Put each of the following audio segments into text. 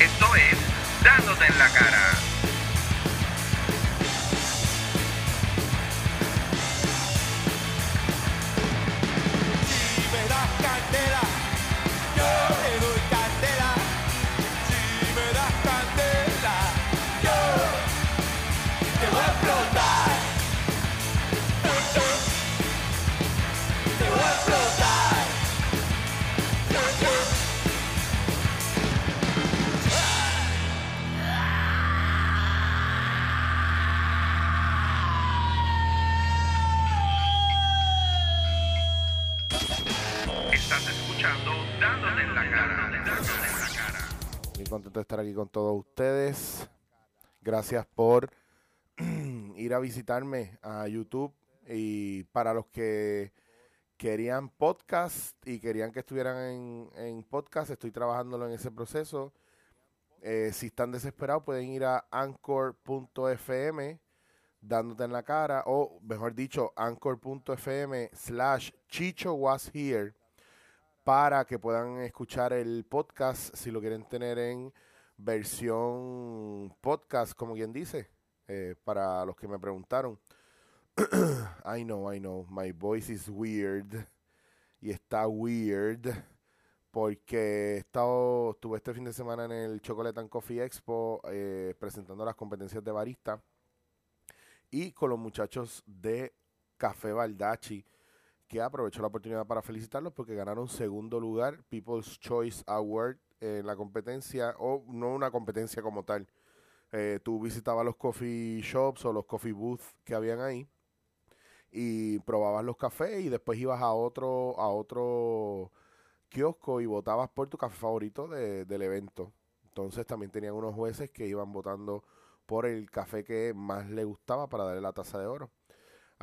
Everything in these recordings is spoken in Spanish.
Esto es Dándote en la cara. Contento de estar aquí con todos ustedes. Gracias por ir a visitarme a YouTube. Y para los que querían podcast y querían que estuvieran en, en podcast, estoy trabajándolo en ese proceso. Eh, si están desesperados, pueden ir a anchor.fm dándote en la cara, o mejor dicho, anchor.fm slash chicho was here para que puedan escuchar el podcast si lo quieren tener en versión podcast, como quien dice, eh, para los que me preguntaron. I know, I know, my voice is weird. Y está weird porque he estado, estuve este fin de semana en el Chocolate and Coffee Expo eh, presentando las competencias de barista y con los muchachos de Café Baldachi que aprovecho la oportunidad para felicitarlos porque ganaron segundo lugar People's Choice Award en la competencia, o no una competencia como tal. Eh, tú visitabas los coffee shops o los coffee booths que habían ahí y probabas los cafés y después ibas a otro, a otro kiosco y votabas por tu café favorito de- del evento. Entonces también tenían unos jueces que iban votando por el café que más le gustaba para darle la taza de oro.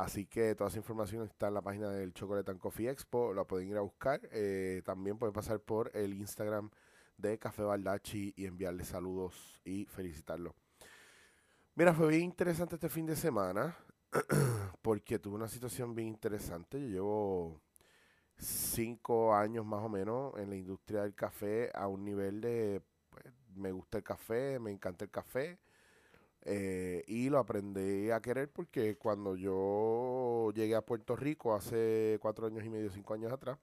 Así que toda esa información está en la página del Chocolate and Coffee Expo, la pueden ir a buscar. Eh, también pueden pasar por el Instagram de Café Baldachi y enviarle saludos y felicitarlo. Mira, fue bien interesante este fin de semana porque tuve una situación bien interesante. Yo llevo cinco años más o menos en la industria del café a un nivel de, pues, me gusta el café, me encanta el café. Eh, y lo aprendí a querer porque cuando yo llegué a Puerto Rico hace cuatro años y medio, cinco años atrás,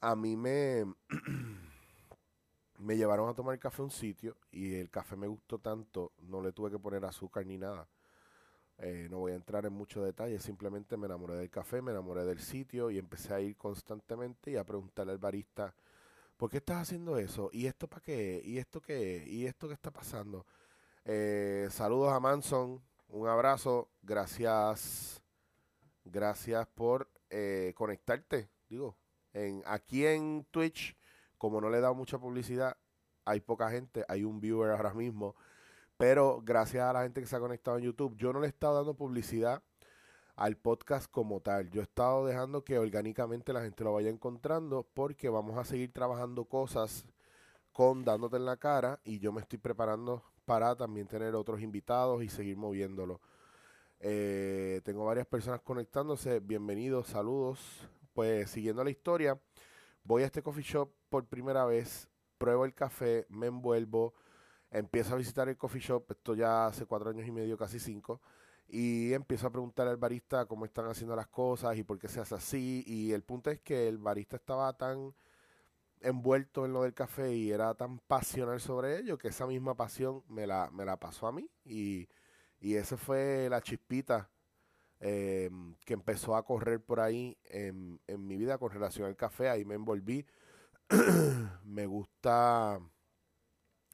a mí me, me llevaron a tomar café a un sitio y el café me gustó tanto, no le tuve que poner azúcar ni nada. Eh, no voy a entrar en muchos detalles, simplemente me enamoré del café, me enamoré del sitio y empecé a ir constantemente y a preguntarle al barista, ¿por qué estás haciendo eso? ¿Y esto para qué? ¿Y esto qué? ¿Y esto qué está pasando? Eh, saludos a Manson, un abrazo, gracias, gracias por eh, conectarte, digo, en, aquí en Twitch, como no le he dado mucha publicidad, hay poca gente, hay un viewer ahora mismo, pero gracias a la gente que se ha conectado en YouTube, yo no le he estado dando publicidad al podcast como tal, yo he estado dejando que orgánicamente la gente lo vaya encontrando porque vamos a seguir trabajando cosas con dándote en la cara y yo me estoy preparando para también tener otros invitados y seguir moviéndolo. Eh, tengo varias personas conectándose. Bienvenidos, saludos. Pues siguiendo la historia, voy a este coffee shop por primera vez, pruebo el café, me envuelvo, empiezo a visitar el coffee shop, esto ya hace cuatro años y medio, casi cinco, y empiezo a preguntar al barista cómo están haciendo las cosas y por qué se hace así. Y el punto es que el barista estaba tan envuelto en lo del café y era tan pasional sobre ello que esa misma pasión me la, me la pasó a mí y, y esa fue la chispita eh, que empezó a correr por ahí en, en mi vida con relación al café, ahí me envolví. me gusta,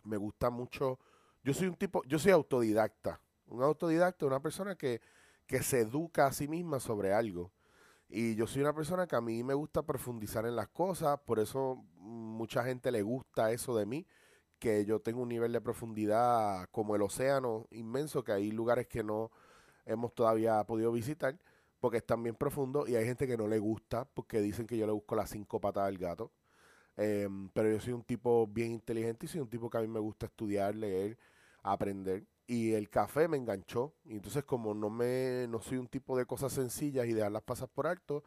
me gusta mucho, yo soy un tipo, yo soy autodidacta, un autodidacta, una persona que, que se educa a sí misma sobre algo. Y yo soy una persona que a mí me gusta profundizar en las cosas, por eso mucha gente le gusta eso de mí, que yo tengo un nivel de profundidad como el océano inmenso, que hay lugares que no hemos todavía podido visitar, porque están bien profundos, y hay gente que no le gusta, porque dicen que yo le busco las cinco patas al gato. Em, pero yo soy un tipo bien inteligente y soy un tipo que a mí me gusta estudiar, leer, aprender. Y el café me enganchó. Y entonces como no me no soy un tipo de cosas sencillas y dejarlas pasar por alto,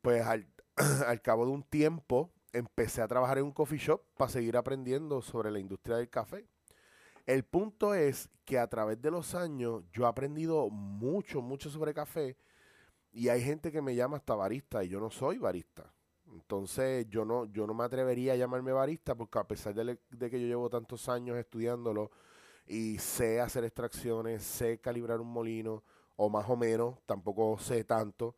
pues al, al cabo de un tiempo empecé a trabajar en un coffee shop para seguir aprendiendo sobre la industria del café. El punto es que a través de los años yo he aprendido mucho, mucho sobre café y hay gente que me llama hasta barista y yo no soy barista. Entonces yo no, yo no me atrevería a llamarme barista porque a pesar de, de que yo llevo tantos años estudiándolo y sé hacer extracciones, sé calibrar un molino, o más o menos, tampoco sé tanto,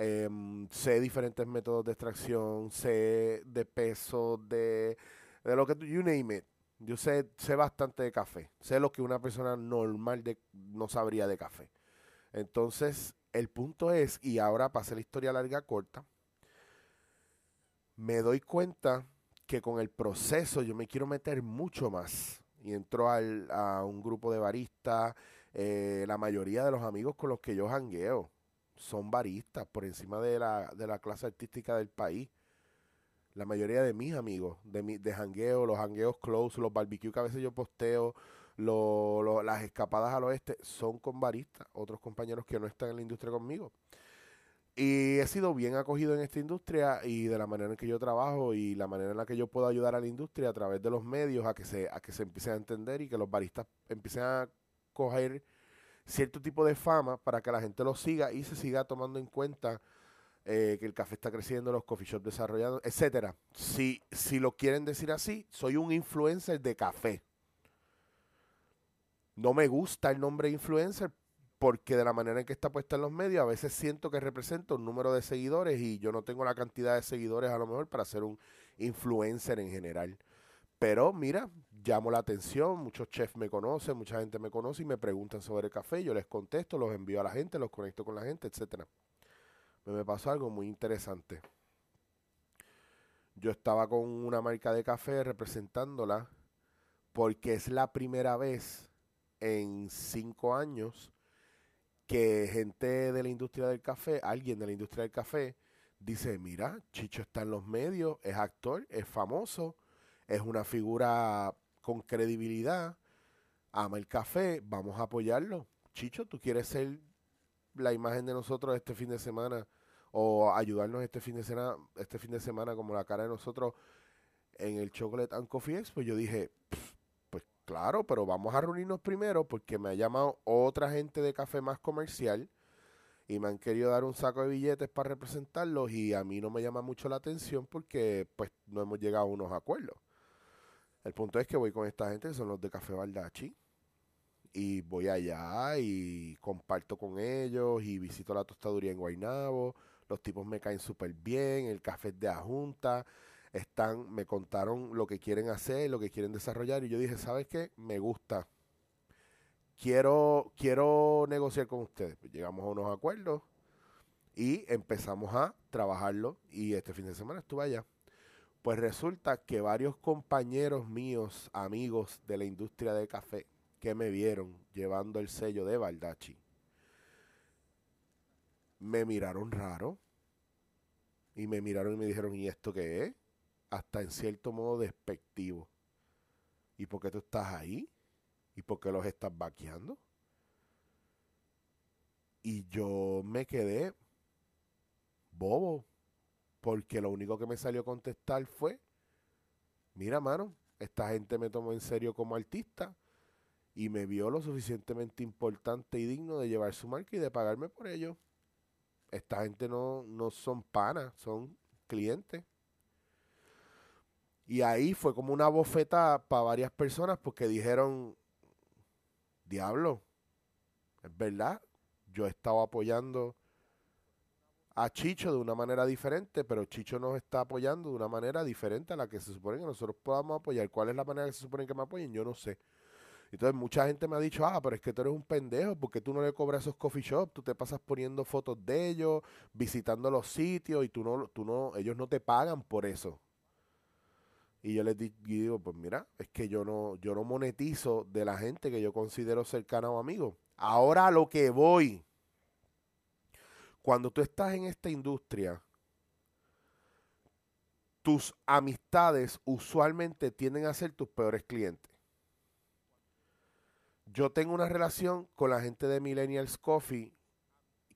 Em, sé diferentes métodos de extracción, sé de peso, de, de lo que tú, you name it. Yo sé, sé bastante de café. Sé lo que una persona normal de, no sabría de café. Entonces, el punto es, y ahora pasé la historia larga corta, me doy cuenta que con el proceso yo me quiero meter mucho más. Y entro al, a un grupo de baristas, eh, la mayoría de los amigos con los que yo jangueo son baristas por encima de la, de la clase artística del país. La mayoría de mis amigos, de, mi, de jangueo, los jangueos close, los barbecues que a veces yo posteo, las escapadas al oeste, son con baristas, otros compañeros que no están en la industria conmigo. Y he sido bien acogido en esta industria y de la manera en que yo trabajo y la manera en la que yo puedo ayudar a la industria a través de los medios a que se, a que se empiecen a entender y que los baristas empiecen a coger cierto tipo de fama para que la gente lo siga y se siga tomando en cuenta eh, que el café está creciendo, los coffee shops desarrollando, etcétera. Si, si lo quieren decir así, soy un influencer de café. No me gusta el nombre influencer porque de la manera en que está puesta en los medios, a veces siento que representa un número de seguidores y yo no tengo la cantidad de seguidores a lo mejor para ser un influencer en general. Pero mira, llamo la atención, muchos chefs me conocen, mucha gente me conoce y me preguntan sobre el café, yo les contesto, los envío a la gente, los conecto con la gente, etcétera. Me pasó algo muy interesante. Yo estaba con una marca de café representándola porque es la primera vez en cinco años que gente de la industria del café, alguien de la industria del café, dice, mira, Chicho está en los medios, es actor, es famoso, es una figura con credibilidad, ama el café, vamos a apoyarlo. Chicho, ¿tú quieres ser la imagen de nosotros este fin de semana o ayudarnos este fin de semana, este fin de semana como la cara de nosotros en el Chocolate and Coffee Expo? Yo dije, claro, pero vamos a reunirnos primero porque me ha llamado otra gente de café más comercial y me han querido dar un saco de billetes para representarlos y a mí no me llama mucho la atención porque pues no hemos llegado a unos acuerdos. El punto es que voy con esta gente, que son los de Café Baldachi. Y voy allá y comparto con ellos y visito la tostaduría en Guaynabo. Los tipos me caen súper bien, el café es de Ajunta. Están, me contaron lo que quieren hacer, lo que quieren desarrollar. Y yo dije, ¿sabes qué? Me gusta. Quiero, quiero negociar con ustedes. Pues llegamos a unos acuerdos y empezamos a trabajarlo. Y este fin de semana estuve allá. Pues resulta que varios compañeros míos, amigos de la industria de café, que me vieron llevando el sello de Baldachi, me miraron raro y me miraron y me dijeron, ¿y esto qué es? Hasta en cierto modo despectivo. ¿Y por qué tú estás ahí? ¿Y por qué los estás vaqueando? Y yo me quedé bobo, porque lo único que me salió a contestar fue, mira, mano, esta gente me tomó en serio como artista y me vio lo suficientemente importante y digno de llevar su marca y de pagarme por ello. Esta gente no, no son panas, son clientes. Y ahí fue como una bofeta para varias personas porque dijeron, diablo, es verdad, yo he estado apoyando a Chicho de una manera diferente, pero Chicho nos está apoyando de una manera diferente a la que se supone que nosotros podamos apoyar. ¿Cuál es la manera que se supone que me apoyen? Yo no sé. Entonces mucha gente me ha dicho, ah, pero es que tú eres un pendejo, porque tú no le cobras esos coffee shops, tú te pasas poniendo fotos de ellos, visitando los sitios y tú no, tú no, ellos no te pagan por eso. Y yo les digo, pues mira, es que yo no, yo no monetizo de la gente que yo considero cercana o amigo. Ahora a lo que voy cuando tú estás en esta industria, tus amistades usualmente tienden a ser tus peores clientes. Yo tengo una relación con la gente de Millennials Coffee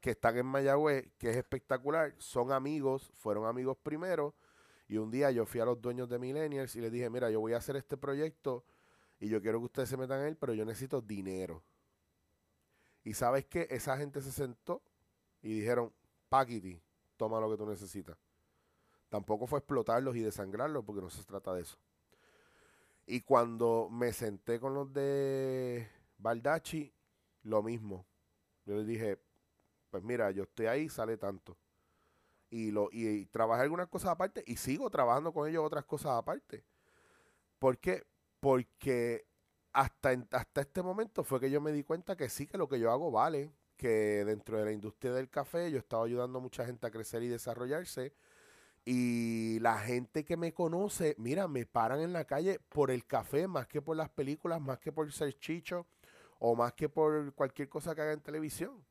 que están en Mayagüez, que es espectacular. Son amigos, fueron amigos primero Y un día yo fui a los dueños de Millennials y les dije, mira, yo voy a hacer este proyecto y yo quiero que ustedes se metan en él, pero yo necesito dinero. Y sabes qué, esa gente se sentó y dijeron, Paquiti, toma lo que tú necesitas. Tampoco fue explotarlos y desangrarlos porque no se trata de eso. Y cuando me senté con los de Baldachi, lo mismo. Yo les dije, pues mira, yo estoy ahí, sale tanto. Y, lo, y, trabajé algunas cosas aparte y sigo trabajando con ellos otras cosas aparte. ¿Por qué? Porque hasta, hasta este momento fue que yo me di cuenta que sí, que lo que yo hago vale, que dentro de la industria del café yo estaba ayudando a mucha gente a crecer y desarrollarse. Y la gente que me conoce, mira, me paran en la calle por el café, más que por las películas, más que por ser chicho o más que por cualquier cosa que haga en televisión.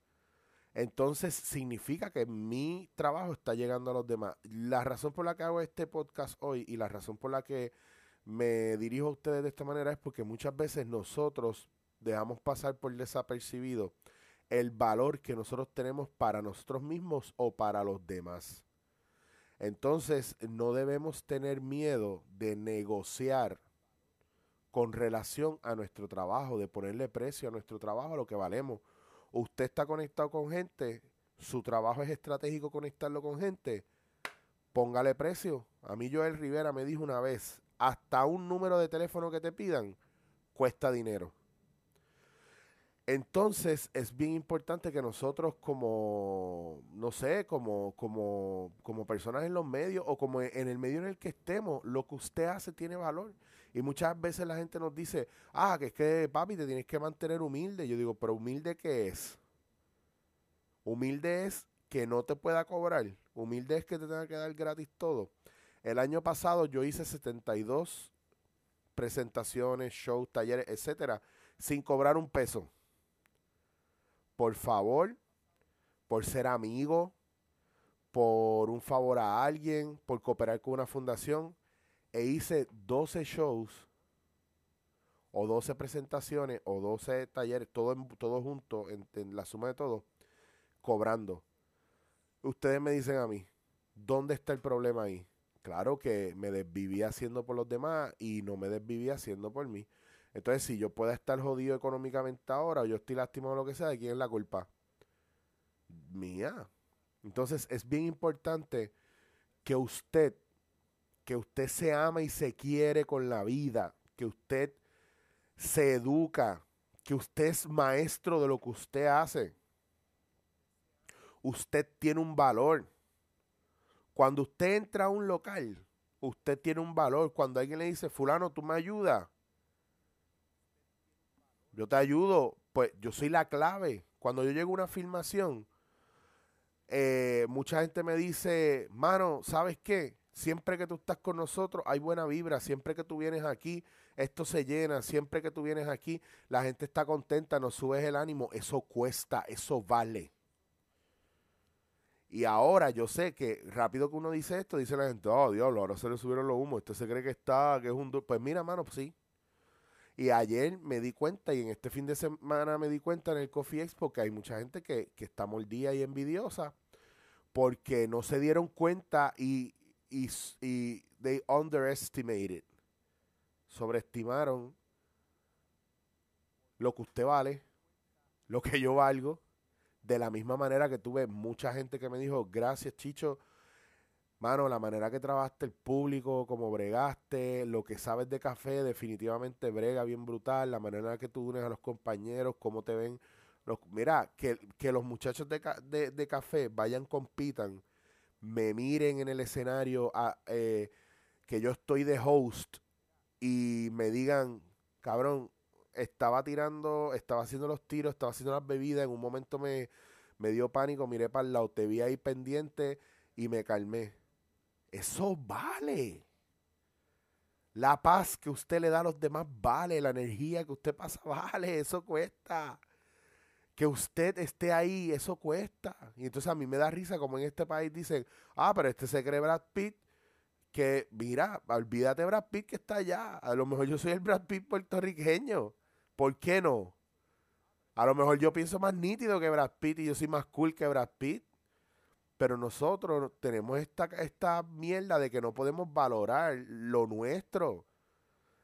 Entonces significa que mi trabajo está llegando a los demás. La razón por la que hago este podcast hoy y la razón por la que me dirijo a ustedes de esta manera es porque muchas veces nosotros dejamos pasar por desapercibido el valor que nosotros tenemos para nosotros mismos o para los demás. Entonces no debemos tener miedo de negociar con relación a nuestro trabajo, de ponerle precio a nuestro trabajo, a lo que valemos. Usted está conectado con gente, su trabajo es estratégico conectarlo con gente, póngale precio. A mí Joel Rivera me dijo una vez, hasta un número de teléfono que te pidan cuesta dinero. Entonces es bien importante que nosotros como, no sé, como, como, como personas en los medios o como en el medio en el que estemos, lo que usted hace tiene valor. Y muchas veces la gente nos dice, ah, que es que papi te tienes que mantener humilde. Yo digo, pero humilde qué es? Humilde es que no te pueda cobrar. Humilde es que te tenga que dar gratis todo. El año pasado yo hice 72 presentaciones, shows, talleres, etcétera, sin cobrar un peso. Por favor, por ser amigo, por un favor a alguien, por cooperar con una fundación, e hice 12 shows o 12 presentaciones o 12 talleres, todo, todo junto, en, la suma de todo, cobrando. Ustedes me dicen a mí, ¿dónde está el problema ahí? Claro que me desvivía haciendo por los demás y no me desvivía haciendo por mí. Entonces, si yo puedo estar jodido económicamente ahora o yo estoy lastimado o lo que sea, ¿de quién es la culpa? Mía. Entonces, es bien importante que usted que usted se ama y se quiere con la vida, que usted se educa, que usted es maestro de lo que usted hace. Usted tiene un valor. Cuando usted entra a un local, usted tiene un valor. Cuando alguien le dice, fulano, tú me ayudas, yo te ayudo, pues yo soy la clave. Cuando yo llego a una filmación, eh, mucha gente me dice, mano, ¿sabes qué? Siempre que tú estás con nosotros hay buena vibra, siempre que tú vienes aquí esto se llena, siempre que tú vienes aquí la gente está contenta, nos subes el ánimo, eso cuesta, eso vale. Y ahora yo sé que rápido que uno dice esto, dice la gente, oh diablo, ahora se le subieron los humos, esto se cree que está, que es un... Pues mira, mano, pues sí. Y ayer me di cuenta y en este fin de semana me di cuenta en el Coffee Expo que hay mucha gente que, que está mordida y envidiosa porque no se dieron cuenta y, y, y they underestimated, sobreestimaron lo que usted vale, lo que yo valgo, de la misma manera que tuve mucha gente que me dijo, gracias Chicho, mano, la manera que trabajaste el público, como bregaste, lo que sabes de café, definitivamente brega bien brutal, la manera que tú unes a los compañeros, cómo te ven. Los, mira, que, que los muchachos de, de, de café vayan, compitan me miren en el escenario, a, eh, que yo estoy de host y me digan, cabrón, estaba tirando, estaba haciendo los tiros, estaba haciendo las bebidas, en un momento me, me dio pánico, miré para el lado, te vi ahí pendiente y me calmé. Eso vale. La paz que usted le da a los demás vale, la energía que usted pasa vale, eso cuesta que usted esté ahí, eso cuesta. Y entonces a mí me da risa como en este país dicen, ah, pero este se cree Brad Pitt, que mira, olvídate Brad Pitt que está allá. A lo mejor yo soy el Brad Pitt puertorriqueño. ¿Por qué no? A lo mejor yo pienso más nítido que Brad Pitt y yo soy más cool que Brad Pitt. Pero nosotros tenemos esta, esta mierda de que no podemos valorar lo nuestro.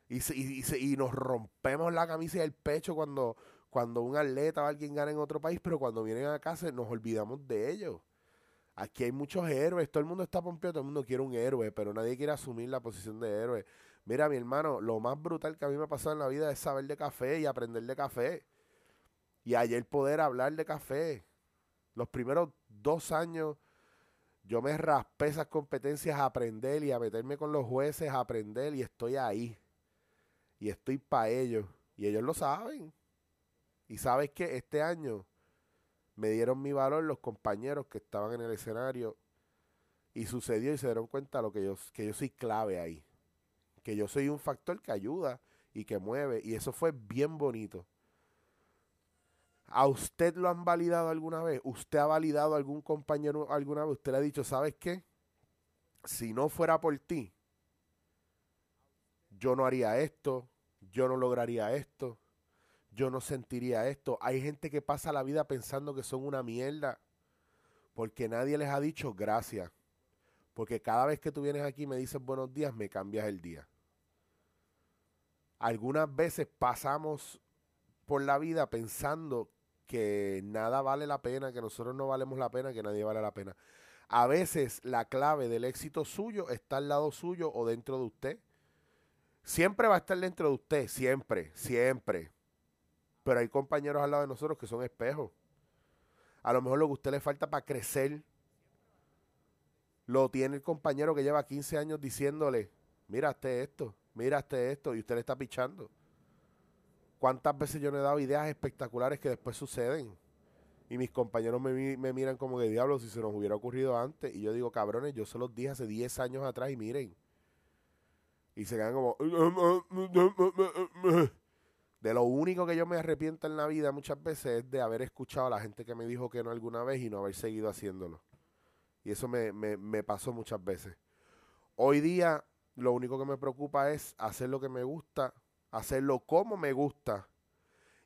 Y, y, y nos rompemos la camisa y el pecho cuando, cuando un atleta o alguien gana en otro país, pero cuando vienen a casa nos olvidamos de ellos. Aquí hay muchos héroes, todo el mundo está pompeado, todo el mundo quiere un héroe, pero nadie quiere asumir la posición de héroe. Mira, mi hermano, lo más brutal que a mí me ha pasado en la vida es saber de café y aprender de café. Y ayer poder hablar de café. Los primeros dos años yo me raspé esas competencias a aprender y a meterme con los jueces a aprender y estoy ahí. Y estoy para ellos. Y ellos lo saben. Y sabes que este año me dieron mi valor los compañeros que estaban en el escenario y sucedió y se dieron cuenta lo que yo, que yo soy clave ahí. Que yo soy un factor que ayuda y que mueve. Y eso fue bien bonito. ¿A usted lo han validado alguna vez? ¿Usted ha validado a algún compañero alguna vez? ¿Usted le ha dicho, ¿sabes qué? Si no fuera por ti, yo no haría esto, yo no lograría esto, yo no sentiría esto. Hay gente que pasa la vida pensando que son una mierda porque nadie les ha dicho gracias. Porque cada vez que tú vienes aquí y me dices buenos días, me cambias el día. Algunas veces pasamos por la vida pensando que nada vale la pena, que nosotros no valemos la pena, que nadie vale la pena. A veces la clave del éxito suyo está al lado suyo o dentro de usted. Siempre va a estar dentro de usted, siempre, siempre. Pero hay compañeros al lado de nosotros que son espejos. A lo mejor lo que a usted le falta para crecer lo tiene el compañero que lleva 15 años diciéndole, miraste esto, miraste esto, y usted le está pichando. ¿Cuántas veces yo no he dado ideas espectaculares que después suceden? Y mis compañeros me, mi- me miran como que diablo si se nos hubiera ocurrido antes. Y yo digo, cabrones, yo se los dije hace 10 años atrás y miren. Y se quedan como... De lo único que yo me arrepiento en la vida muchas veces es de haber escuchado a la gente que me dijo que no alguna vez y no haber seguido haciéndolo. Y eso me, me pasó muchas veces. Hoy día lo único que me preocupa es hacer lo que me gusta, hacerlo como me gusta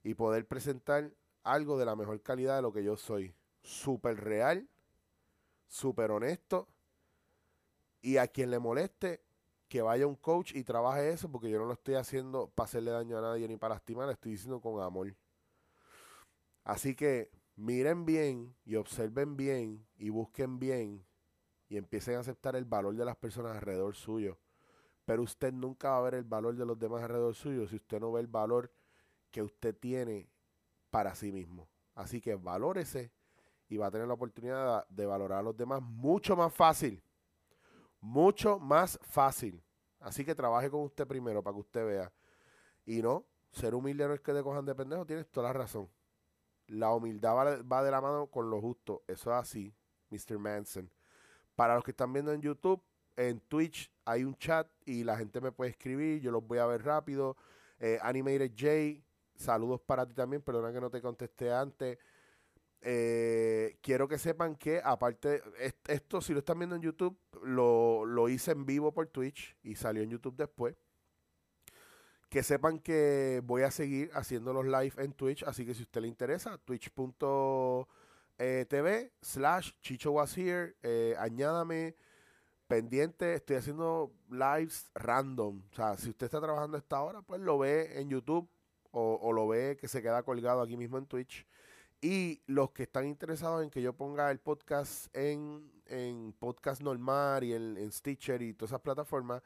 y poder presentar algo de la mejor calidad de lo que yo soy. Súper real, súper honesto y a quien le moleste que vaya un coach y trabaje eso porque yo no lo estoy haciendo para hacerle daño a nadie ni para lastimar, lo estoy diciendo con amor. Así que miren bien y observen bien y busquen bien y empiecen a aceptar el valor de las personas alrededor suyo. Pero usted nunca va a ver el valor de los demás alrededor suyo si usted no ve el valor que usted tiene para sí mismo. Así que valórese y va a tener la oportunidad de valorar a los demás mucho más fácil. Mucho más fácil. Así que trabaje con usted primero para que usted vea. Y no, ser humilde no es que te cojan de pendejo, tienes toda la razón. La humildad va, va de la mano con lo justo. Eso es así, Mr. Manson. Para los que están viendo en YouTube, en Twitch hay un chat y la gente me puede escribir, yo los voy a ver rápido. Eh, Animated J, saludos para ti también, perdona que no te contesté antes. Eh, quiero que sepan que aparte, est- esto si lo están viendo en YouTube, lo, lo hice en vivo por Twitch y salió en YouTube después. Que sepan que voy a seguir haciendo los live en Twitch, así que si a usted le interesa, twitch.tv slash Chicho was here, eh, añádame pendiente, estoy haciendo lives random. O sea, si usted está trabajando esta hora, pues lo ve en YouTube o, lo ve que se queda colgado aquí mismo en Twitch. Y los que están interesados en que yo ponga el podcast en, en podcast normal y en, Stitcher y todas esas plataformas,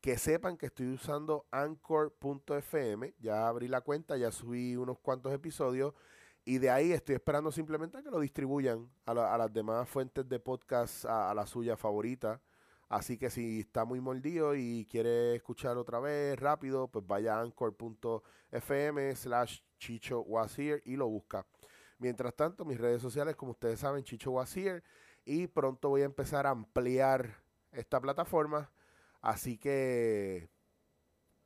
que sepan que estoy usando anchor.fm. Ya abrí la cuenta, ya subí unos cuantos episodios. Y de ahí estoy esperando simplemente a que lo distribuyan a las demás fuentes de podcast, a, a la suya favorita. Así que si está muy mordido y quiere escuchar otra vez rápido, pues vaya a anchor.fm slash Chicho here y lo busca. Mientras tanto, mis redes sociales, como ustedes saben, Chicho here. Y pronto voy a empezar a ampliar esta plataforma. Así que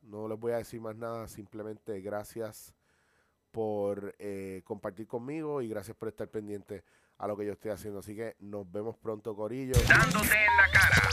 no les voy a decir más nada. Simplemente gracias por eh, compartir conmigo y gracias por estar pendiente a lo que yo estoy haciendo. Así que nos vemos pronto, Corillo. Dándote en la cara.